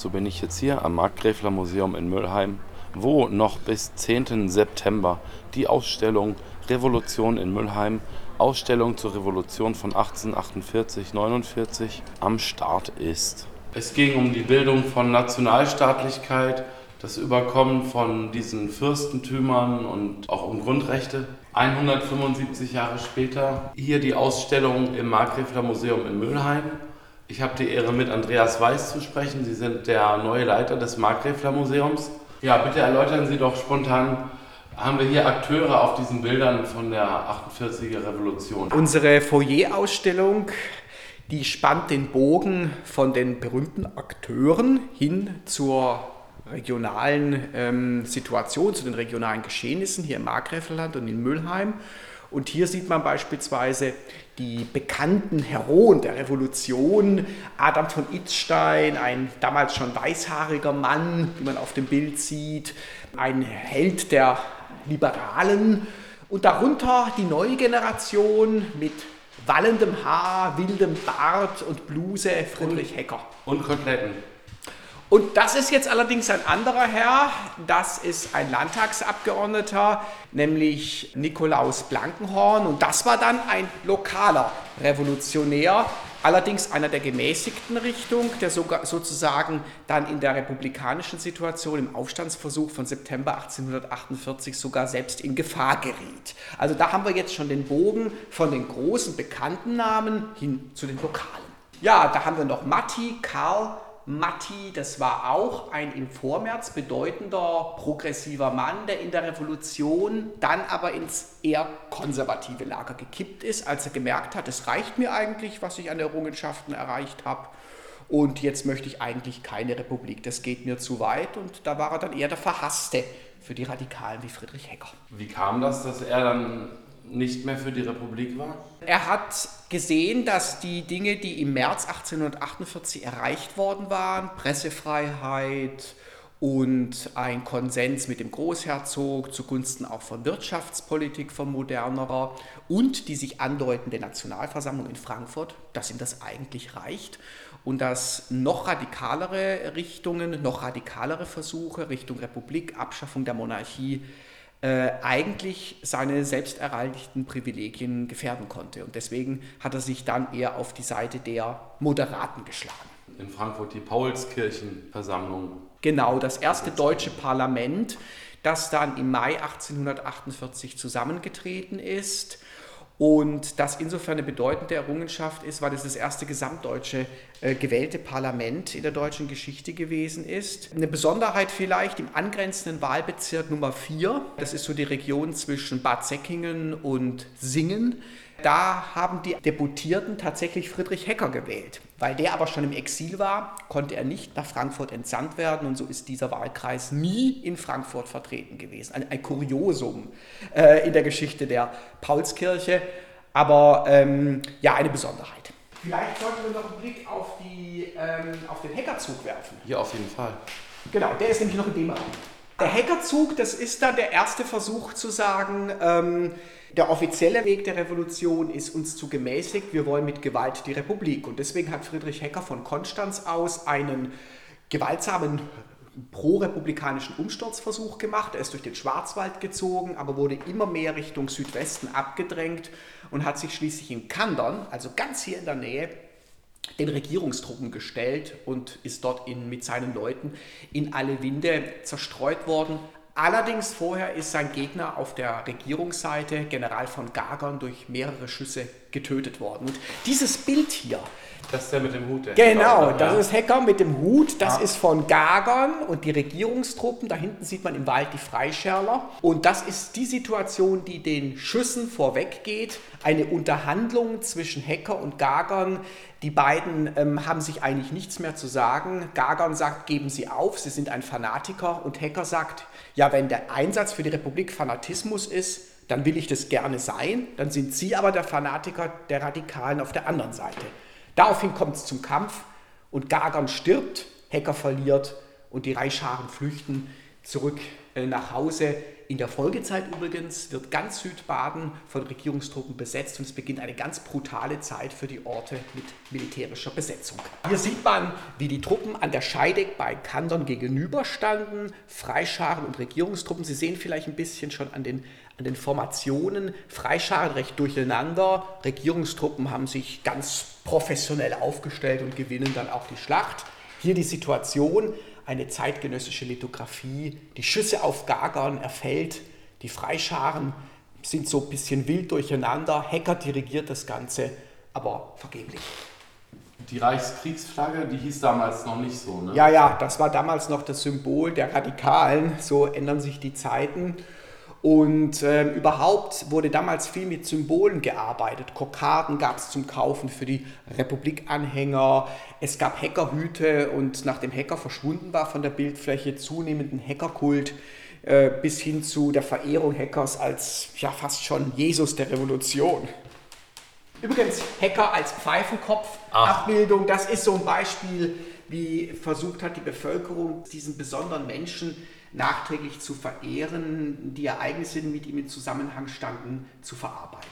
So bin ich jetzt hier am Markgräfler Museum in Müllheim, wo noch bis 10. September die Ausstellung Revolution in Müllheim, Ausstellung zur Revolution von 1848-49 am Start ist. Es ging um die Bildung von Nationalstaatlichkeit, das Überkommen von diesen Fürstentümern und auch um Grundrechte. 175 Jahre später hier die Ausstellung im Markgräfler Museum in Mülheim. Ich habe die Ehre, mit Andreas Weiß zu sprechen. Sie sind der neue Leiter des Markgräfler Museums. Ja, bitte erläutern Sie doch spontan, haben wir hier Akteure auf diesen Bildern von der 48er Revolution? Unsere Foyer-Ausstellung die spannt den Bogen von den berühmten Akteuren hin zur regionalen ähm, Situation, zu den regionalen Geschehnissen hier im Markgräflerland und in Müllheim. Und hier sieht man beispielsweise die bekannten Heroen der Revolution, Adam von Itzstein, ein damals schon weißhaariger Mann, wie man auf dem Bild sieht, ein Held der Liberalen und darunter die neue Generation mit wallendem Haar, wildem Bart und Bluse Friedrich Hecker. Und Koteletten. Und das ist jetzt allerdings ein anderer Herr, das ist ein Landtagsabgeordneter, nämlich Nikolaus Blankenhorn. Und das war dann ein lokaler Revolutionär, allerdings einer der gemäßigten Richtung, der sogar sozusagen dann in der republikanischen Situation im Aufstandsversuch von September 1848 sogar selbst in Gefahr geriet. Also da haben wir jetzt schon den Bogen von den großen bekannten Namen hin zu den lokalen. Ja, da haben wir noch Matti, Karl, Matti, das war auch ein im Vormärz bedeutender progressiver Mann, der in der Revolution dann aber ins eher konservative Lager gekippt ist, als er gemerkt hat, es reicht mir eigentlich, was ich an Errungenschaften erreicht habe. Und jetzt möchte ich eigentlich keine Republik, das geht mir zu weit. Und da war er dann eher der Verhasste für die Radikalen wie Friedrich Hecker. Wie kam das, dass er dann nicht mehr für die Republik war? Er hat gesehen, dass die Dinge, die im März 1848 erreicht worden waren, Pressefreiheit und ein Konsens mit dem Großherzog zugunsten auch von Wirtschaftspolitik, von modernerer und die sich andeutende Nationalversammlung in Frankfurt, dass ihm das eigentlich reicht und dass noch radikalere Richtungen, noch radikalere Versuche Richtung Republik, Abschaffung der Monarchie äh, eigentlich seine selbst erreichten Privilegien gefährden konnte. Und deswegen hat er sich dann eher auf die Seite der Moderaten geschlagen. In Frankfurt die Paulskirchenversammlung. Genau, das erste deutsche Parlament, das dann im Mai 1848 zusammengetreten ist und das insofern eine bedeutende Errungenschaft ist, weil es das erste gesamtdeutsche äh, gewählte Parlament in der deutschen Geschichte gewesen ist. Eine Besonderheit vielleicht im angrenzenden Wahlbezirk Nummer 4, das ist so die Region zwischen Bad Säckingen und Singen, da haben die Deputierten tatsächlich Friedrich Hecker gewählt. Weil der aber schon im Exil war, konnte er nicht nach Frankfurt entsandt werden und so ist dieser Wahlkreis nie in Frankfurt vertreten gewesen. Ein, ein Kuriosum äh, in der Geschichte der Paulskirche, aber ähm, ja, eine Besonderheit. Vielleicht sollten wir noch einen Blick auf, die, ähm, auf den Hackerzug werfen. Hier auf jeden Fall. Genau, der ist nämlich noch in dem Raum. Der Hackerzug, das ist dann der erste Versuch zu sagen, ähm, der offizielle Weg der Revolution ist uns zu gemäßigt, wir wollen mit Gewalt die Republik. Und deswegen hat Friedrich Hecker von Konstanz aus einen gewaltsamen pro-republikanischen Umsturzversuch gemacht. Er ist durch den Schwarzwald gezogen, aber wurde immer mehr Richtung Südwesten abgedrängt und hat sich schließlich in Kandern, also ganz hier in der Nähe, den Regierungstruppen gestellt und ist dort in, mit seinen Leuten in alle Winde zerstreut worden. Allerdings vorher ist sein Gegner auf der Regierungsseite, General von Gagern, durch mehrere Schüsse getötet worden. Und dieses Bild hier, das ist der mit dem Hut. Der genau, das ist Hacker mit dem Hut. Das ja. ist von Gagern und die Regierungstruppen. Da hinten sieht man im Wald die Freischärler. Und das ist die Situation, die den Schüssen vorweggeht. Eine Unterhandlung zwischen Hacker und Gagern. Die beiden ähm, haben sich eigentlich nichts mehr zu sagen. Gagern sagt, geben Sie auf, Sie sind ein Fanatiker. Und Hacker sagt, ja, wenn der Einsatz für die Republik Fanatismus ist, dann will ich das gerne sein. Dann sind Sie aber der Fanatiker der Radikalen auf der anderen Seite. Daraufhin kommt es zum Kampf und Gagan stirbt, Hacker verliert und die Reichscharen flüchten zurück äh, nach Hause. In der Folgezeit übrigens wird ganz Südbaden von Regierungstruppen besetzt und es beginnt eine ganz brutale Zeit für die Orte mit militärischer Besetzung. Hier sieht man, wie die Truppen an der Scheideck bei Kandern gegenüberstanden, Freischaren und Regierungstruppen. Sie sehen vielleicht ein bisschen schon an den, an den Formationen, Freischaren recht durcheinander, Regierungstruppen haben sich ganz professionell aufgestellt und gewinnen dann auch die Schlacht. Hier die Situation, eine zeitgenössische Lithografie. Die Schüsse auf Gagern erfällt, die Freischaren sind so ein bisschen wild durcheinander. Hecker dirigiert das Ganze, aber vergeblich. Die Reichskriegsflagge, die hieß damals noch nicht so, ne? Ja, ja, das war damals noch das Symbol der Radikalen. So ändern sich die Zeiten. Und äh, überhaupt wurde damals viel mit Symbolen gearbeitet. Kokarden gab es zum Kaufen für die Republikanhänger. Es gab Hackerhüte und nachdem Hacker verschwunden war von der Bildfläche, zunehmenden Hackerkult äh, bis hin zu der Verehrung Hackers als ja fast schon Jesus der Revolution. Übrigens, Hacker als Pfeifenkopf-Abbildung, das ist so ein Beispiel, wie versucht hat die Bevölkerung diesen besonderen Menschen nachträglich zu verehren, die Ereignisse, die mit ihm in Zusammenhang standen, zu verarbeiten.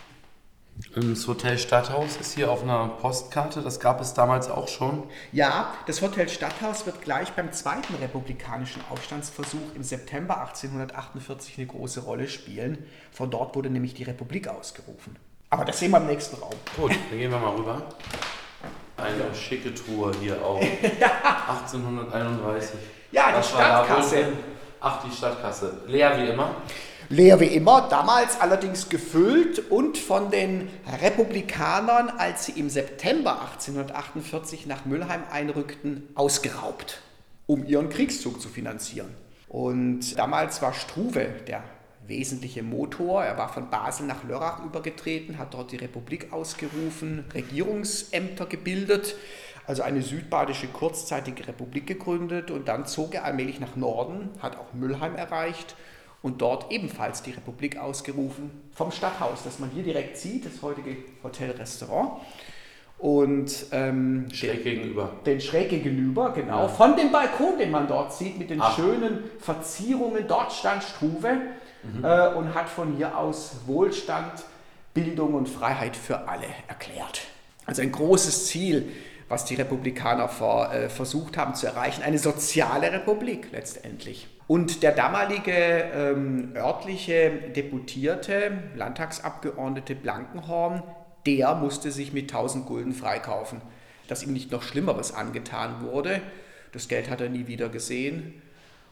Das Hotel Stadthaus ist hier auf einer Postkarte, das gab es damals auch schon. Ja, das Hotel Stadthaus wird gleich beim zweiten republikanischen Aufstandsversuch im September 1848 eine große Rolle spielen. Von dort wurde nämlich die Republik ausgerufen. Aber das sehen wir im nächsten Raum. Gut, dann gehen wir mal rüber. Eine schicke Tour hier auch. 1831. Ja, die Stadtkasse. Ach, die Stadtkasse. Leer wie immer. Leer wie immer, damals allerdings gefüllt und von den Republikanern, als sie im September 1848 nach Mülheim einrückten, ausgeraubt, um ihren Kriegszug zu finanzieren. Und damals war Struve der wesentliche Motor. Er war von Basel nach Lörrach übergetreten, hat dort die Republik ausgerufen, Regierungsämter gebildet, also eine südbadische kurzzeitige Republik gegründet und dann zog er allmählich nach Norden, hat auch Mülheim erreicht und dort ebenfalls die Republik ausgerufen vom Stadthaus, das man hier direkt sieht, das heutige Hotel-Restaurant. Und ähm, Schräg gegenüber. den schräg gegenüber, genau. Ja. Von dem Balkon, den man dort sieht, mit den Ach. schönen Verzierungen. Dort stand Struve äh, und hat von hier aus Wohlstand, Bildung und Freiheit für alle erklärt. Also ein großes Ziel, was die Republikaner vor, äh, versucht haben zu erreichen. Eine soziale Republik letztendlich. Und der damalige ähm, örtliche Deputierte, Landtagsabgeordnete Blankenhorn, der musste sich mit 1000 Gulden freikaufen, dass ihm nicht noch Schlimmeres angetan wurde. Das Geld hat er nie wieder gesehen.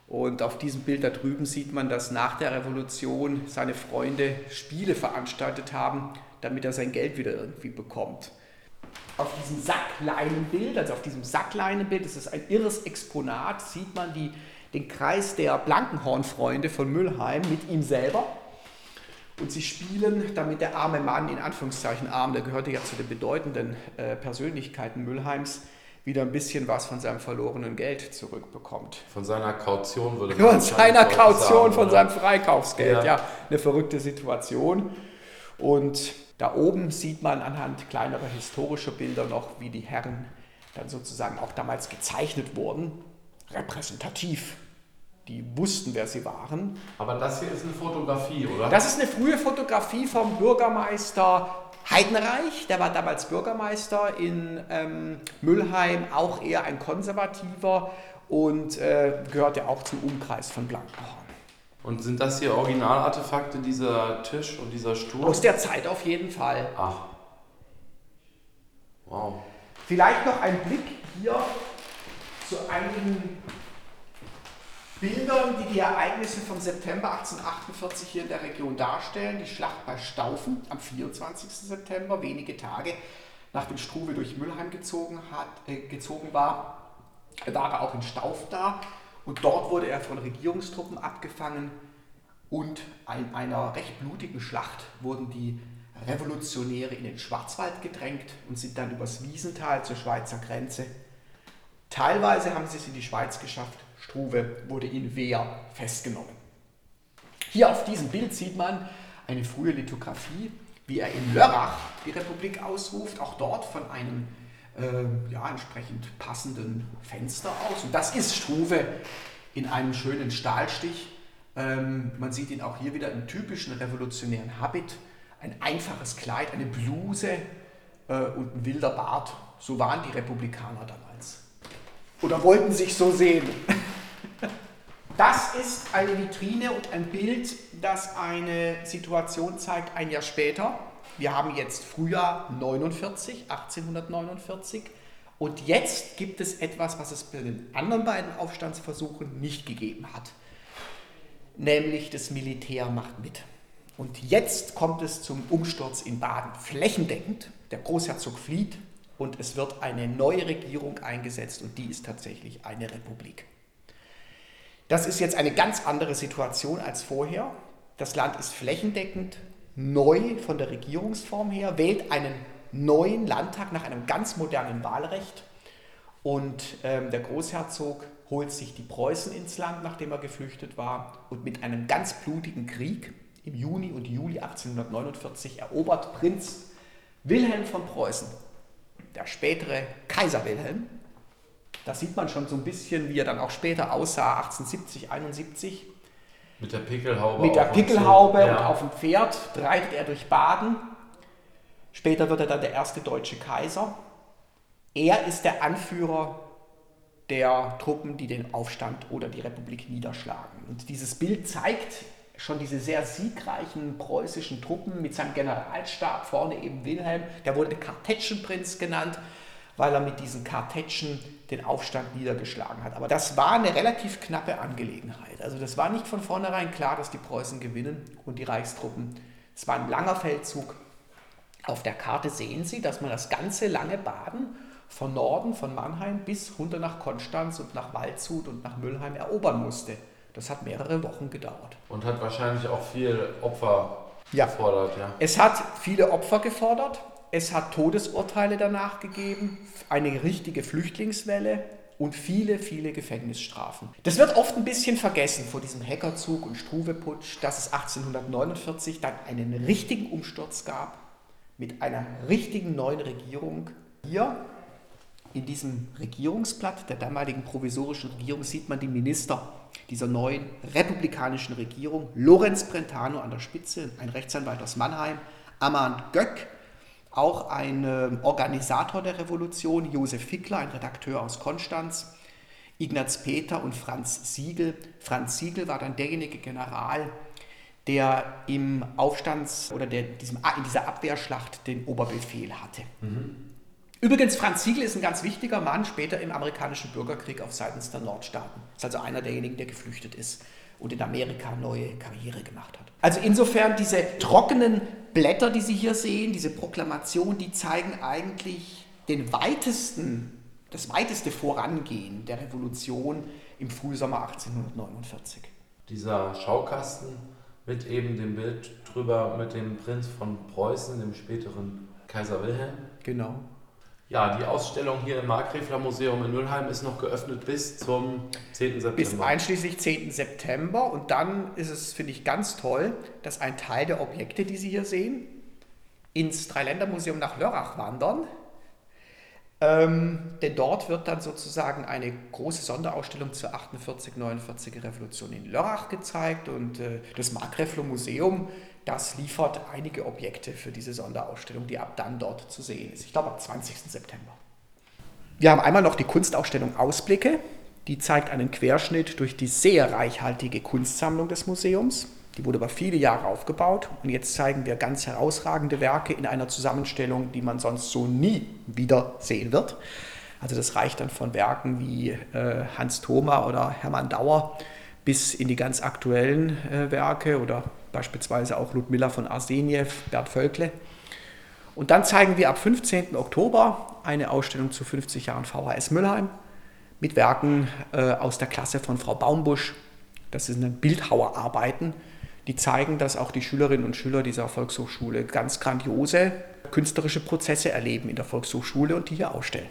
Und auf diesem Bild da drüben sieht man, dass nach der Revolution seine Freunde Spiele veranstaltet haben, damit er sein Geld wieder irgendwie bekommt. Auf diesem Sackleinenbild, also auf diesem Sackleinenbild, das ist ein irres Exponat, sieht man die, den Kreis der Blankenhorn-Freunde von Mülheim mit ihm selber. Und sie spielen, damit der arme Mann, in Anführungszeichen arm, der gehörte ja zu den bedeutenden äh, Persönlichkeiten Mülheims, wieder ein bisschen was von seinem verlorenen Geld zurückbekommt. Von seiner Kaution würde Von seiner Kaution, sagen, von seinem Freikaufsgeld. Ja. Ja. eine verrückte Situation. Und da oben sieht man anhand kleinerer historischer Bilder noch, wie die Herren dann sozusagen auch damals gezeichnet wurden. Repräsentativ. Die wussten, wer sie waren. Aber das hier ist eine Fotografie, oder? Das ist eine frühe Fotografie vom Bürgermeister Heidenreich. Der war damals Bürgermeister in ähm, Mülheim, auch eher ein konservativer und äh, gehörte auch zum Umkreis von Blankenhorn. Und sind das hier Originalartefakte, dieser Tisch und dieser Stuhl? Aus der Zeit auf jeden Fall. Ach. Wow. Vielleicht noch ein Blick hier zu einigen Bildern, die die Ereignisse vom September 1848 hier in der Region darstellen. Die Schlacht bei Staufen am 24. September, wenige Tage nachdem Struve durch Mülheim gezogen, hat, äh, gezogen war, war er auch in Stauf da. Und dort wurde er von Regierungstruppen abgefangen und in einer recht blutigen Schlacht wurden die Revolutionäre in den Schwarzwald gedrängt und sind dann übers Wiesental zur Schweizer Grenze. Teilweise haben sie es in die Schweiz geschafft. Struve wurde in Wehr festgenommen. Hier auf diesem Bild sieht man eine frühe Lithografie, wie er in Lörrach die Republik ausruft, auch dort von einem äh, ja, entsprechend passenden Fenster aus. Und das ist Struve in einem schönen Stahlstich. Ähm, man sieht ihn auch hier wieder im typischen revolutionären Habit. Ein einfaches Kleid, eine Bluse äh, und ein wilder Bart. So waren die Republikaner damals. Oder wollten sich so sehen. Das ist eine Vitrine und ein Bild, das eine Situation zeigt, ein Jahr später. Wir haben jetzt Frühjahr 49, 1849. Und jetzt gibt es etwas, was es bei den anderen beiden Aufstandsversuchen nicht gegeben hat. Nämlich das Militär macht mit. Und jetzt kommt es zum Umsturz in Baden flächendeckend. Der Großherzog flieht und es wird eine neue Regierung eingesetzt und die ist tatsächlich eine Republik. Das ist jetzt eine ganz andere Situation als vorher. Das Land ist flächendeckend neu von der Regierungsform her, wählt einen neuen Landtag nach einem ganz modernen Wahlrecht. Und ähm, der Großherzog holt sich die Preußen ins Land, nachdem er geflüchtet war. Und mit einem ganz blutigen Krieg im Juni und Juli 1849 erobert Prinz Wilhelm von Preußen, der spätere Kaiser Wilhelm, da sieht man schon so ein bisschen, wie er dann auch später aussah, 1870, 71. Mit der Pickelhaube. Mit der Pickelhaube und, ja. und auf dem Pferd reitet er durch Baden. Später wird er dann der erste deutsche Kaiser. Er ist der Anführer der Truppen, die den Aufstand oder die Republik niederschlagen. Und dieses Bild zeigt schon diese sehr siegreichen preußischen Truppen mit seinem Generalstab, vorne eben Wilhelm, der wurde Kartätschenprinz genannt, weil er mit diesen Kartätschen den Aufstand niedergeschlagen hat. Aber das war eine relativ knappe Angelegenheit. Also das war nicht von vornherein klar, dass die Preußen gewinnen und die Reichstruppen. Es war ein langer Feldzug. Auf der Karte sehen Sie, dass man das ganze lange Baden von Norden, von Mannheim bis runter nach Konstanz und nach Waldshut und nach Müllheim erobern musste. Das hat mehrere Wochen gedauert. Und hat wahrscheinlich auch viel Opfer ja. gefordert. Ja. Es hat viele Opfer gefordert. Es hat Todesurteile danach gegeben, eine richtige Flüchtlingswelle und viele, viele Gefängnisstrafen. Das wird oft ein bisschen vergessen vor diesem Hackerzug und Struweputsch, dass es 1849 dann einen richtigen Umsturz gab mit einer richtigen neuen Regierung. Hier in diesem Regierungsblatt der damaligen provisorischen Regierung sieht man die Minister dieser neuen republikanischen Regierung. Lorenz Brentano an der Spitze, ein Rechtsanwalt aus Mannheim, Amand Göck, auch ein ähm, Organisator der Revolution, Josef Fickler, ein Redakteur aus Konstanz, Ignaz Peter und Franz Siegel. Franz Siegel war dann derjenige General, der im Aufstands- oder der diesem, in dieser Abwehrschlacht den Oberbefehl hatte. Mhm. Übrigens, Franz Siegel ist ein ganz wichtiger Mann später im amerikanischen Bürgerkrieg auf Seiten der Nordstaaten. Ist also einer derjenigen, der geflüchtet ist und in Amerika neue Karriere gemacht hat. Also insofern diese trockenen Blätter, die Sie hier sehen, diese Proklamation, die zeigen eigentlich den weitesten, das weiteste Vorangehen der Revolution im Frühsommer 1849. Dieser Schaukasten mit eben dem Bild drüber mit dem Prinz von Preußen, dem späteren Kaiser Wilhelm. Genau. Ja, die Ausstellung hier im Markgräfler Museum in Mülheim ist noch geöffnet bis zum 10. September. Bis einschließlich 10. September. Und dann ist es, finde ich, ganz toll, dass ein Teil der Objekte, die Sie hier sehen, ins Dreiländermuseum nach Lörrach wandern. Ähm, denn dort wird dann sozusagen eine große Sonderausstellung zur 48-49 Revolution in Lörrach gezeigt und äh, das Markgräfler Museum das liefert einige Objekte für diese Sonderausstellung, die ab dann dort zu sehen ist. Ich glaube am 20. September. Wir haben einmal noch die Kunstausstellung Ausblicke. Die zeigt einen Querschnitt durch die sehr reichhaltige Kunstsammlung des Museums. Die wurde über viele Jahre aufgebaut und jetzt zeigen wir ganz herausragende Werke in einer Zusammenstellung, die man sonst so nie wieder sehen wird. Also das reicht dann von Werken wie äh, Hans Thoma oder Hermann Dauer bis in die ganz aktuellen äh, Werke oder beispielsweise auch Ludmilla von Arseniew, Bert Völkle. Und dann zeigen wir ab 15. Oktober eine Ausstellung zu 50 Jahren VHS Müllheim mit Werken äh, aus der Klasse von Frau Baumbusch. Das sind Bildhauerarbeiten, die zeigen, dass auch die Schülerinnen und Schüler dieser Volkshochschule ganz grandiose künstlerische Prozesse erleben in der Volkshochschule und die hier ausstellen.